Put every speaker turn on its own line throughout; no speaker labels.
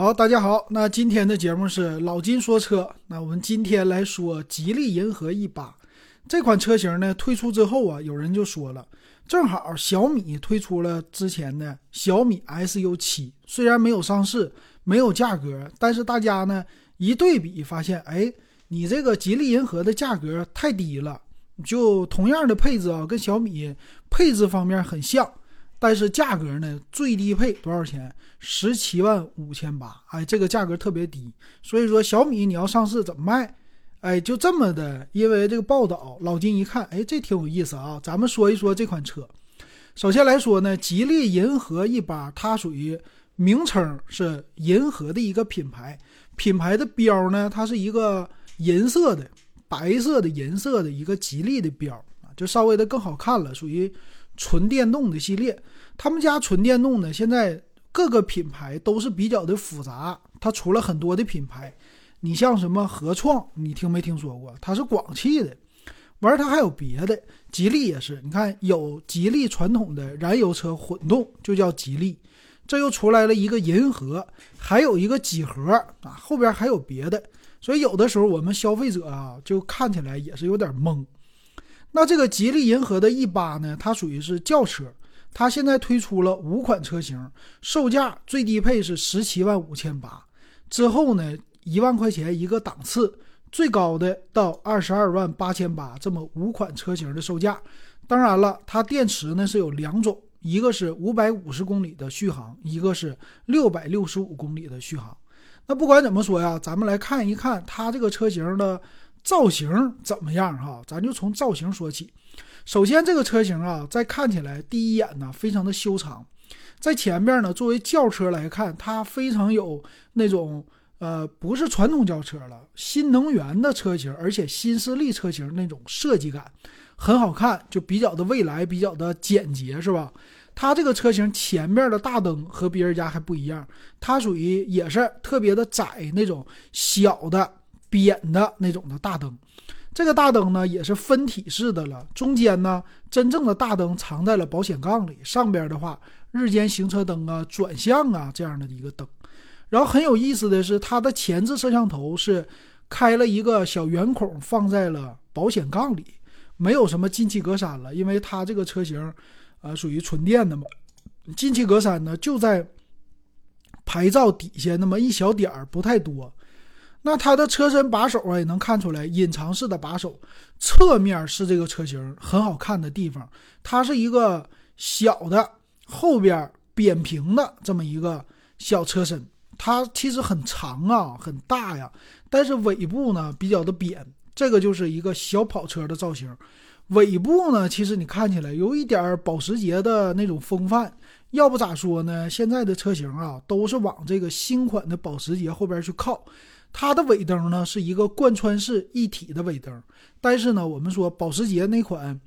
好，大家好，那今天的节目是老金说车。那我们今天来说吉利银河 E 八这款车型呢，推出之后啊，有人就说了，正好小米推出了之前的小米 SU 七，虽然没有上市，没有价格，但是大家呢一对比发现，哎，你这个吉利银河的价格太低了，就同样的配置啊，跟小米配置方面很像。但是价格呢？最低配多少钱？十七万五千八。哎，这个价格特别低。所以说小米你要上市怎么卖？哎，就这么的。因为这个报道，老金一看，哎，这挺有意思啊。咱们说一说这款车。首先来说呢，吉利银河 E 八，它属于名称是银河的一个品牌。品牌的标呢，它是一个银色的、白色的银色的一个吉利的标啊，就稍微的更好看了，属于。纯电动的系列，他们家纯电动呢，现在各个品牌都是比较的复杂，它出了很多的品牌。你像什么合创，你听没听说过？它是广汽的，完它还有别的，吉利也是。你看有吉利传统的燃油车混动，就叫吉利，这又出来了一个银河，还有一个几何啊，后边还有别的。所以有的时候我们消费者啊，就看起来也是有点懵。那这个吉利银河的 E 八呢？它属于是轿车，它现在推出了五款车型，售价最低配是十七万五千八，之后呢一万块钱一个档次，最高的到二十二万八千八，这么五款车型的售价。当然了，它电池呢是有两种，一个是五百五十公里的续航，一个是六百六十五公里的续航。那不管怎么说呀，咱们来看一看它这个车型的。造型怎么样哈？咱就从造型说起。首先，这个车型啊，在看起来第一眼呢，非常的修长。在前面呢，作为轿车来看，它非常有那种呃，不是传统轿车了，新能源的车型，而且新势力车型那种设计感很好看，就比较的未来，比较的简洁，是吧？它这个车型前面的大灯和别人家还不一样，它属于也是特别的窄那种小的。扁的那种的大灯，这个大灯呢也是分体式的了。中间呢，真正的大灯藏在了保险杠里，上边的话，日间行车灯啊、转向啊这样的一个灯。然后很有意思的是，它的前置摄像头是开了一个小圆孔，放在了保险杠里，没有什么进气格栅了，因为它这个车型，呃，属于纯电的嘛。进气格栅呢就在牌照底下那么一小点儿，不太多。那它的车身把手啊，也能看出来隐藏式的把手，侧面是这个车型很好看的地方。它是一个小的后边扁平的这么一个小车身，它其实很长啊，很大呀，但是尾部呢比较的扁，这个就是一个小跑车的造型。尾部呢，其实你看起来有一点保时捷的那种风范，要不咋说呢？现在的车型啊，都是往这个新款的保时捷后边去靠。它的尾灯呢是一个贯穿式一体的尾灯，但是呢，我们说保时捷那款，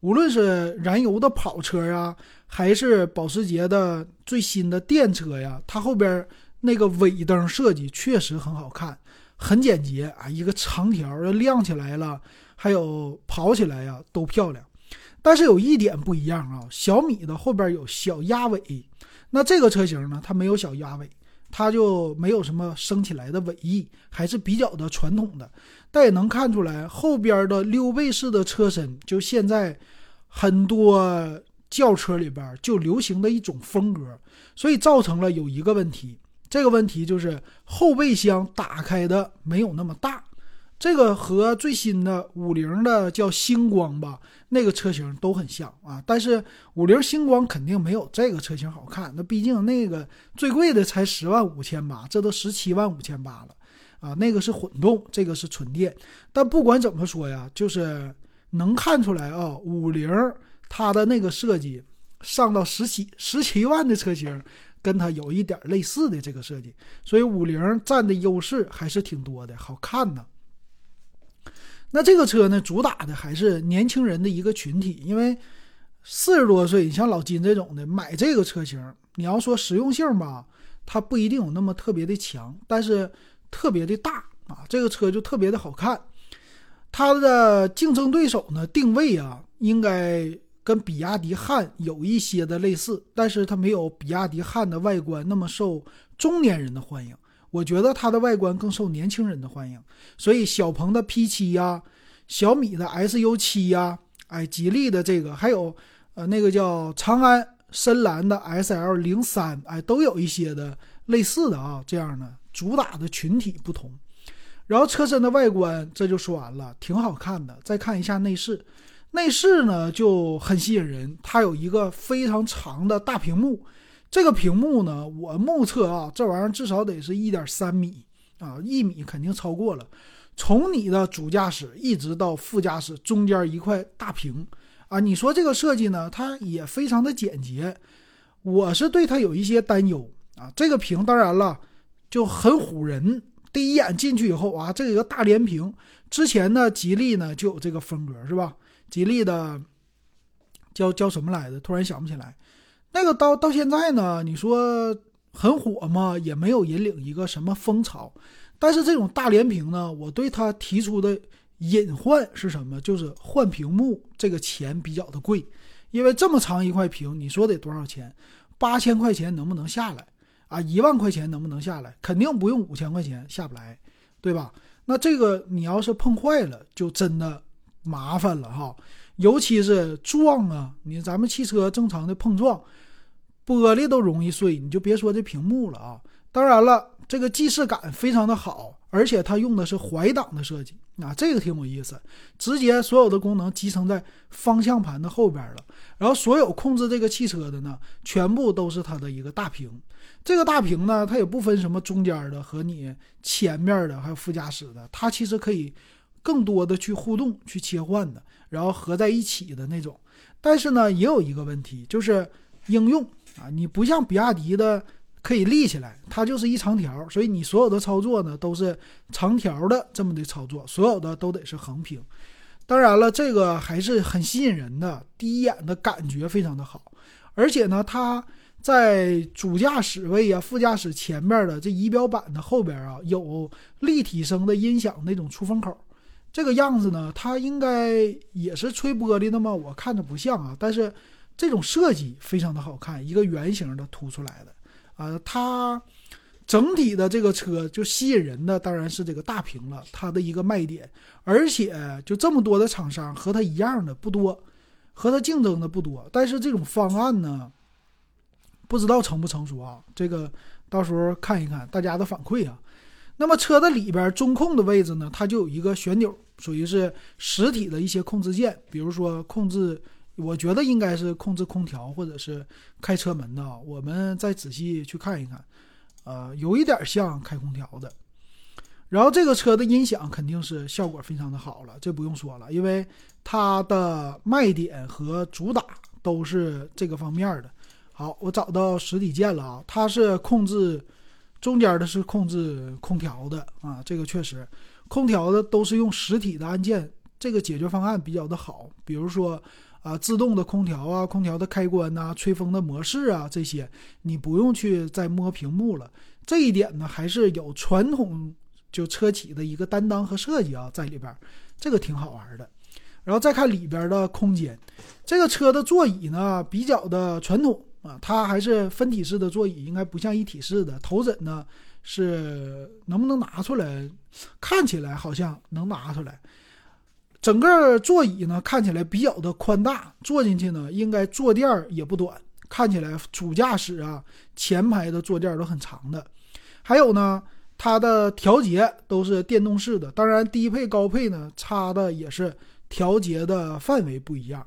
无论是燃油的跑车呀，还是保时捷的最新的电车呀，它后边那个尾灯设计确实很好看，很简洁啊，一个长条要亮起来了，还有跑起来呀都漂亮。但是有一点不一样啊，小米的后边有小鸭尾，那这个车型呢，它没有小鸭尾。它就没有什么升起来的尾翼，还是比较的传统的，但也能看出来后边的溜背式的车身，就现在很多轿车里边就流行的一种风格，所以造成了有一个问题，这个问题就是后备箱打开的没有那么大。这个和最新的五菱的叫星光吧，那个车型都很像啊。但是五菱星光肯定没有这个车型好看，那毕竟那个最贵的才十万五千八，这都十七万五千八了啊。那个是混动，这个是纯电。但不管怎么说呀，就是能看出来啊，五菱它的那个设计上到十七十七万的车型，跟它有一点类似的这个设计，所以五菱占的优势还是挺多的，好看呢。那这个车呢，主打的还是年轻人的一个群体，因为四十多岁，像老金这种的买这个车型，你要说实用性吧，它不一定有那么特别的强，但是特别的大啊，这个车就特别的好看。它的竞争对手呢，定位啊，应该跟比亚迪汉有一些的类似，但是它没有比亚迪汉的外观那么受中年人的欢迎。我觉得它的外观更受年轻人的欢迎，所以小鹏的 P7 呀，小米的 SU7 呀，哎，吉利的这个，还有呃那个叫长安深蓝的 SL03，哎，都有一些的类似的啊，这样的主打的群体不同。然后车身的外观这就说完了，挺好看的。再看一下内饰，内饰呢就很吸引人，它有一个非常长的大屏幕。这个屏幕呢，我目测啊，这玩意儿至少得是一点三米啊，一米肯定超过了。从你的主驾驶一直到副驾驶中间一块大屏啊，你说这个设计呢，它也非常的简洁。我是对它有一些担忧啊。这个屏当然了，就很唬人。第一眼进去以后啊，这个大连屏，之前呢，吉利呢就有这个风格是吧？吉利的叫叫什么来着？突然想不起来。那个到到现在呢，你说很火吗？也没有引领一个什么风潮。但是这种大连屏呢，我对它提出的隐患是什么？就是换屏幕这个钱比较的贵，因为这么长一块屏，你说得多少钱？八千块钱能不能下来啊？一万块钱能不能下来？肯定不用五千块钱下不来，对吧？那这个你要是碰坏了，就真的麻烦了哈。尤其是撞啊，你咱们汽车正常的碰撞。玻璃都容易碎，你就别说这屏幕了啊！当然了，这个既视感非常的好，而且它用的是怀档的设计啊，这个挺有意思，直接所有的功能集成在方向盘的后边了。然后所有控制这个汽车的呢，全部都是它的一个大屏。这个大屏呢，它也不分什么中间的和你前面的，还有副驾驶的，它其实可以更多的去互动、去切换的，然后合在一起的那种。但是呢，也有一个问题，就是应用。啊，你不像比亚迪的可以立起来，它就是一长条，所以你所有的操作呢都是长条的这么的操作，所有的都得是横屏。当然了，这个还是很吸引人的，第一眼的感觉非常的好。而且呢，它在主驾驶位啊、副驾驶前面的这仪表板的后边啊，有立体声的音响那种出风口。这个样子呢，它应该也是吹玻璃的吗？我看着不像啊，但是。这种设计非常的好看，一个圆形的凸出来的，啊，它整体的这个车就吸引人的当然是这个大屏了，它的一个卖点。而且就这么多的厂商和它一样的不多，和它竞争的不多。但是这种方案呢，不知道成不成熟啊？这个到时候看一看大家的反馈啊。那么车的里边中控的位置呢，它就有一个旋钮，属于是实体的一些控制键，比如说控制。我觉得应该是控制空调或者是开车门的，我们再仔细去看一看，呃，有一点像开空调的。然后这个车的音响肯定是效果非常的好了，这不用说了，因为它的卖点和主打都是这个方面的。好，我找到实体键了啊，它是控制中间的是控制空调的啊，这个确实，空调的都是用实体的按键，这个解决方案比较的好，比如说。啊，自动的空调啊，空调的开关呐，吹风的模式啊，这些你不用去再摸屏幕了。这一点呢，还是有传统就车企的一个担当和设计啊在里边，这个挺好玩的。然后再看里边的空间，这个车的座椅呢比较的传统啊，它还是分体式的座椅，应该不像一体式的。头枕呢是能不能拿出来？看起来好像能拿出来。整个座椅呢看起来比较的宽大，坐进去呢应该坐垫儿也不短，看起来主驾驶啊前排的坐垫都很长的。还有呢，它的调节都是电动式的，当然低配高配呢差的也是调节的范围不一样。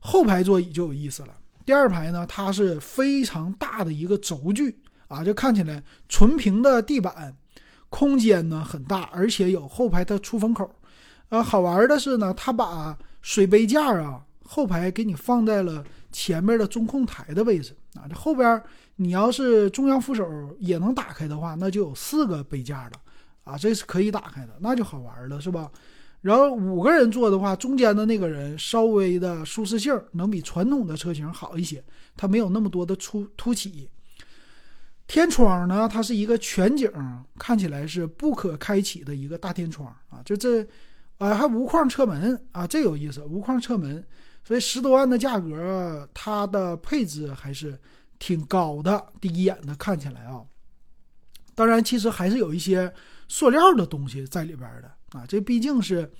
后排座椅就有意思了，第二排呢它是非常大的一个轴距啊，就看起来纯平的地板，空间呢很大，而且有后排的出风口。呃，好玩的是呢，它把水杯架啊后排给你放在了前面的中控台的位置啊。这后边你要是中央扶手也能打开的话，那就有四个杯架了啊，这是可以打开的，那就好玩了，是吧？然后五个人坐的话，中间的那个人稍微的舒适性能比传统的车型好一些，它没有那么多的凸凸起。天窗呢，它是一个全景，看起来是不可开启的一个大天窗啊，就这。啊，还无框车门啊，这有意思。无框车门，所以十多万的价格，它的配置还是挺高的。第一眼的看起来啊，当然其实还是有一些塑料的东西在里边的啊。这毕竟是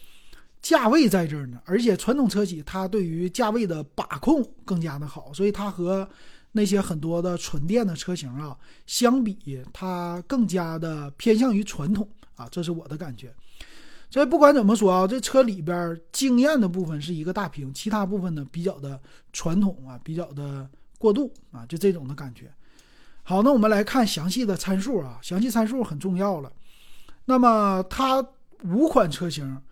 价位在这儿呢，而且传统车企它对于价位的把控更加的好，所以它和那些很多的纯电的车型啊相比，它更加的偏向于传统啊，这是我的感觉。所以不管怎么说啊，这车里边惊艳的部分是一个大屏，其他部分呢比较的传统啊，比较的过渡啊，就这种的感觉。好，那我们来看详细的参数啊，详细参数很重要了。那么它五款车型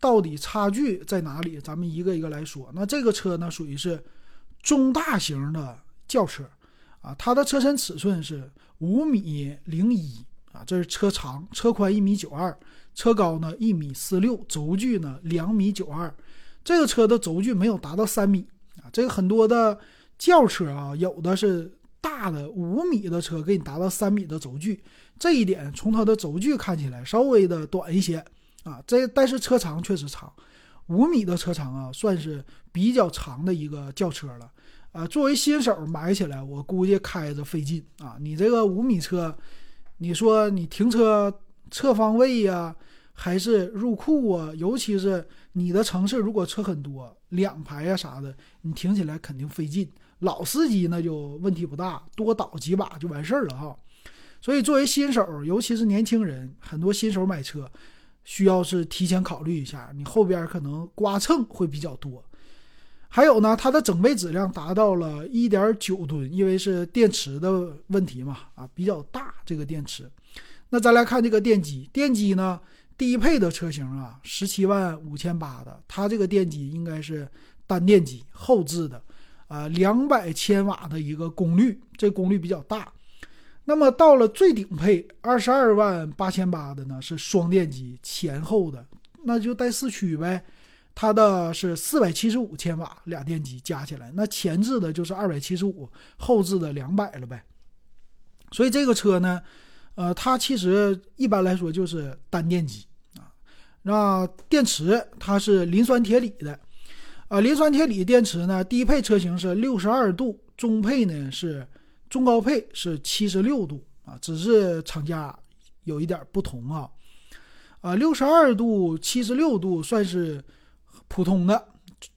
到底差距在哪里？咱们一个一个来说。那这个车呢，属于是中大型的轿车啊，它的车身尺寸是五米零一啊，这是车长，车宽一米九二。车高呢一米四六，轴距呢两米九二，这个车的轴距没有达到三米啊。这个很多的轿车啊，有的是大的五米的车给你达到三米的轴距，这一点从它的轴距看起来稍微的短一些啊。这但是车长确实长，五米的车长啊，算是比较长的一个轿车了啊。作为新手买起来，我估计开着费劲啊。你这个五米车，你说你停车？侧方位呀，还是入库啊？尤其是你的城市，如果车很多，两排呀啥的，你停起来肯定费劲。老司机那就问题不大，多倒几把就完事儿了哈。所以作为新手，尤其是年轻人，很多新手买车需要是提前考虑一下，你后边可能刮蹭会比较多。还有呢，它的整备质量达到了一点九吨，因为是电池的问题嘛，啊比较大这个电池。那咱来看这个电机，电机呢，低配的车型啊，十七万五千八的，它这个电机应该是单电机后置的，啊，两百千瓦的一个功率，这功率比较大。那么到了最顶配二十二万八千八的呢，是双电机前后的，那就带四驱呗，它的是四百七十五千瓦俩电机加起来，那前置的就是二百七十五，后置的两百了呗。所以这个车呢。呃，它其实一般来说就是单电机啊。那电池它是磷酸铁锂的，啊，磷酸铁锂电池呢，低配车型是六十二度，中配呢是中高配是七十六度啊，只是厂家有一点不同啊。啊，六十二度、七十六度算是普通的，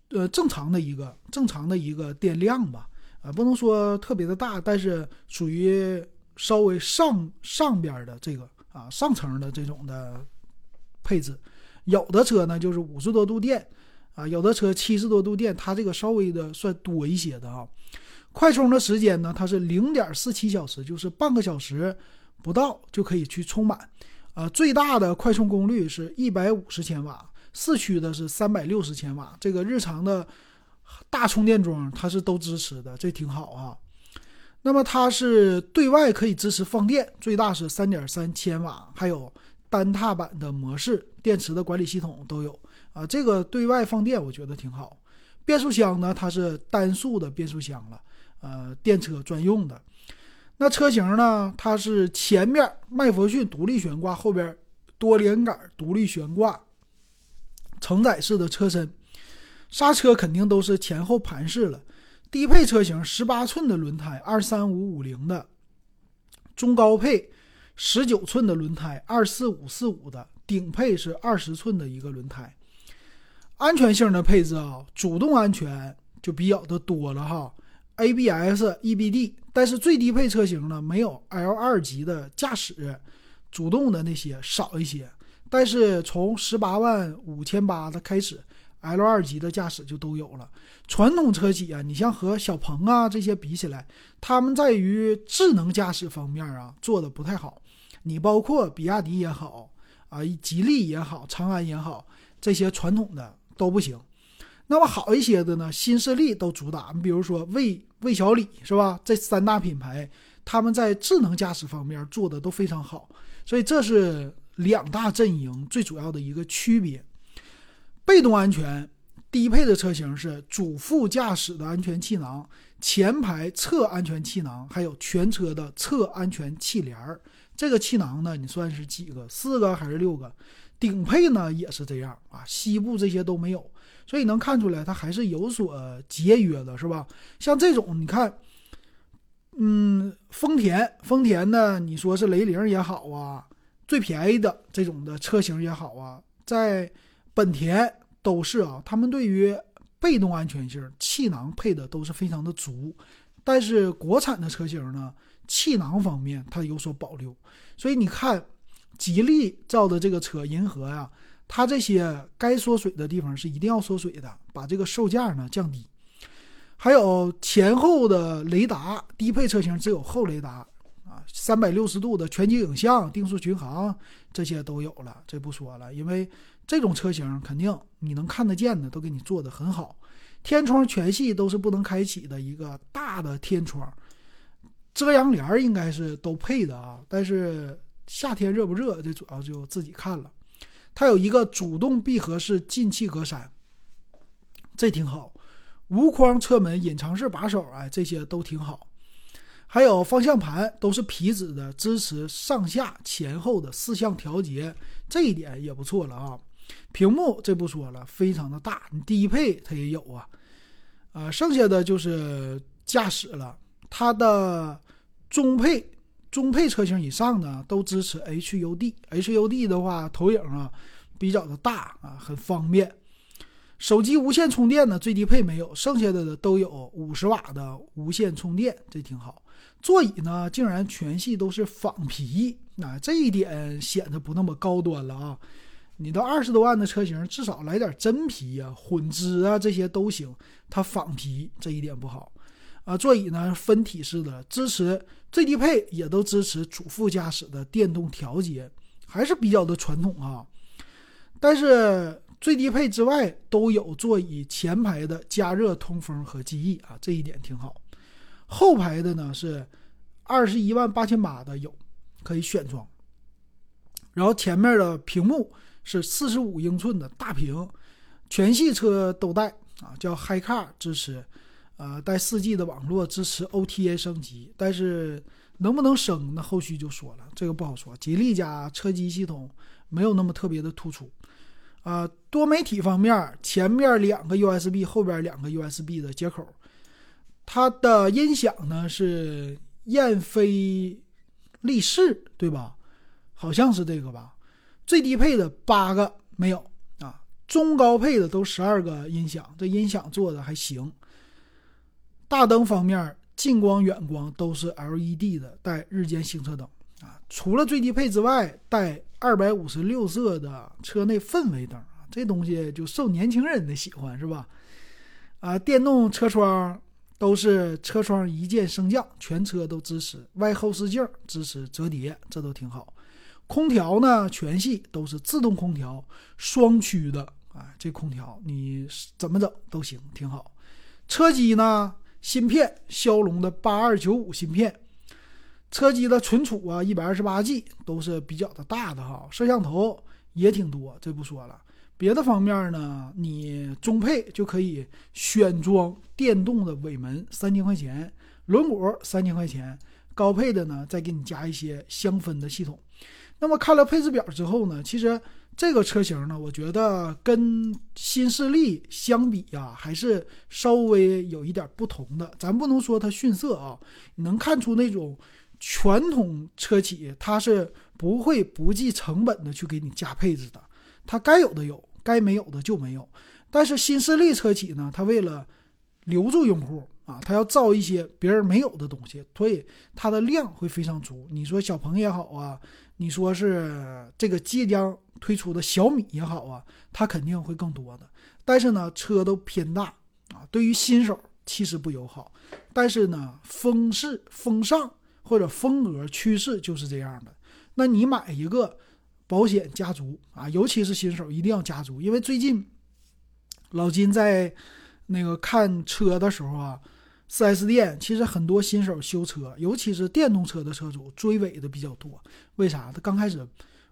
呃，正常的一个正常的一个电量吧，啊，不能说特别的大，但是属于。稍微上上边的这个啊，上层的这种的配置，有的车呢就是五十多度电啊，有的车七十多度电，它这个稍微的算多一些的啊。快充的时间呢，它是零点四七小时，就是半个小时不到就可以去充满啊。最大的快充功率是一百五十千瓦，四驱的是三百六十千瓦。这个日常的大充电桩它是都支持的，这挺好啊。那么它是对外可以支持放电，最大是三点三千瓦，还有单踏板的模式，电池的管理系统都有啊。这个对外放电我觉得挺好。变速箱呢，它是单速的变速箱了，呃，电车专用的。那车型呢，它是前面麦弗逊独立悬挂，后边多连杆独立悬挂，承载式的车身，刹车肯定都是前后盘式了。低配车型十八寸的轮胎，二三五五零的；中高配十九寸的轮胎，二四五四五的；顶配是二十寸的一个轮胎。安全性的配置啊，主动安全就比较的多了哈，ABS、EBD。但是最低配车型呢，没有 L 二级的驾驶主动的那些少一些。但是从十八万五千八的开始。L 二级的驾驶就都有了。传统车企啊，你像和小鹏啊这些比起来，他们在于智能驾驶方面啊做的不太好。你包括比亚迪也好啊，吉利也好，长安也好，这些传统的都不行。那么好一些的呢，新势力都主打。你比如说魏魏小李是吧？这三大品牌，他们在智能驾驶方面做的都非常好。所以这是两大阵营最主要的一个区别。被动安全，低配的车型是主副驾驶的安全气囊、前排侧安全气囊，还有全车的侧安全气帘儿。这个气囊呢，你算是几个？四个还是六个？顶配呢也是这样啊，西部这些都没有，所以能看出来它还是有所节约的，是吧？像这种你看，嗯，丰田，丰田呢，你说是雷凌也好啊，最便宜的这种的车型也好啊，在本田都是啊，他们对于被动安全性，气囊配的都是非常的足，但是国产的车型呢，气囊方面它有所保留，所以你看。吉利造的这个车银河呀，它这些该缩水的地方是一定要缩水的，把这个售价呢降低。还有前后的雷达，低配车型只有后雷达，三百六十度的全景影像、定速巡航这些都有了，这不说了，因为这种车型肯定你能看得见的都给你做的很好。天窗全系都是不能开启的一个大的天窗，遮阳帘应该是都配的啊，但是。夏天热不热？这主要就自己看了。它有一个主动闭合式进气格栅，这挺好。无框车门、隐藏式把手，哎，这些都挺好。还有方向盘都是皮质的，支持上下前后的四项调节，这一点也不错了啊。屏幕这不说了，非常的大，你低配它也有啊。呃，剩下的就是驾驶了，它的中配。中配车型以上呢，都支持 HUD。HUD 的话，投影啊比较的大啊，很方便。手机无线充电呢，最低配没有，剩下的的都有五十瓦的无线充电，这挺好。座椅呢，竟然全系都是仿皮，那这一点显得不那么高端了啊。你到二十多万的车型，至少来点真皮呀、混织啊这些都行，它仿皮这一点不好。啊，座椅呢分体式的，支持最低配也都支持主副驾驶的电动调节，还是比较的传统啊。但是最低配之外都有座椅前排的加热通风和记忆啊，这一点挺好。后排的呢是二十一万八千八的有可以选装，然后前面的屏幕是四十五英寸的大屏，全系车都带啊，叫 HiCar 支持。呃，带四 G 的网络，支持 OTA 升级，但是能不能升，那后续就说了，这个不好说。吉利家车机系统没有那么特别的突出。啊，多媒体方面，前面两个 USB，后边两个 USB 的接口。它的音响呢是燕飞利仕，对吧？好像是这个吧。最低配的八个没有啊，中高配的都十二个音响，这音响做的还行。大灯方面，近光、远光都是 LED 的，带日间行车灯啊。除了最低配之外，带二百五十六色的车内氛围灯啊，这东西就受年轻人的喜欢，是吧？啊，电动车窗都是车窗一键升降，全车都支持。外后视镜支持折叠，这都挺好。空调呢，全系都是自动空调，双区的啊，这空调你怎么整都行，挺好。车机呢？芯片骁龙的八二九五芯片，车机的存储啊，一百二十八 G 都是比较的大的哈。摄像头也挺多，这不说了。别的方面呢，你中配就可以选装电动的尾门，三千块钱；轮毂三千块钱。高配的呢，再给你加一些香氛的系统。那么看了配置表之后呢，其实。这个车型呢，我觉得跟新势力相比呀，还是稍微有一点不同的。咱不能说它逊色啊，能看出那种传统车企它是不会不计成本的去给你加配置的，它该有的有，该没有的就没有。但是新势力车企呢，它为了留住用户啊，它要造一些别人没有的东西，所以它的量会非常足。你说小鹏也好啊，你说是这个即将。推出的小米也好啊，它肯定会更多的，但是呢，车都偏大啊，对于新手其实不友好。但是呢，风势风尚或者风格趋势就是这样的。那你买一个保险家族啊，尤其是新手一定要家族，因为最近老金在那个看车的时候啊，4S 店其实很多新手修车，尤其是电动车的车主追尾的比较多。为啥？他刚开始。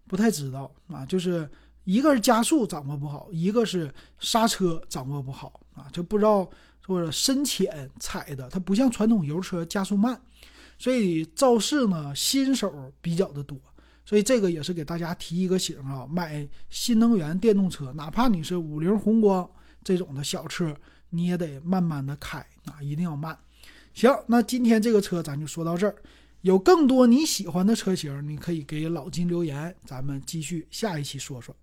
不太知道啊，就是一个是加速掌握不好，一个是刹车掌握不好啊，就不知道或者深浅踩的，它不像传统油车加速慢，所以肇事呢新手比较的多。所以这个也是给大家提一个醒啊，买新能源电动车，哪怕你是五菱宏光这种的小车，你也得慢慢的开啊，一定要慢。行，那今天这个车咱就说到这儿。有更多你喜欢的车型，你可以给老金留言，咱们继续下一期说说。